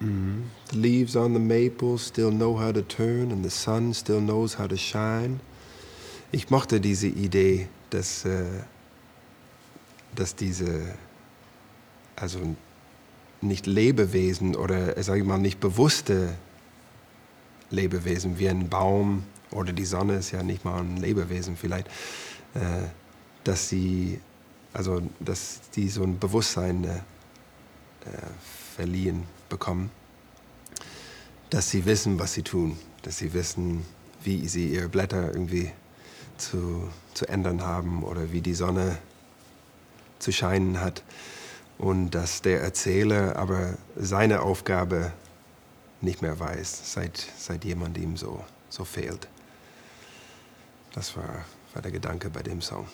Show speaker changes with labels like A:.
A: The leaves on the maple still know how to turn and the sun still knows how to shine. Ich mochte diese Idee, dass, äh, dass diese, also nicht Lebewesen oder, äh, sage ich mal, nicht bewusste Lebewesen wie ein Baum oder die Sonne ist ja nicht mal ein Lebewesen vielleicht, äh, dass sie, also dass die so ein Bewusstsein verliehen bekommen, dass sie wissen, was sie tun, dass sie wissen, wie sie ihre Blätter irgendwie zu, zu ändern haben oder wie die Sonne zu scheinen hat und dass der Erzähler aber seine Aufgabe nicht mehr weiß, seit, seit jemand ihm so, so fehlt. Das war, war der Gedanke bei dem Song.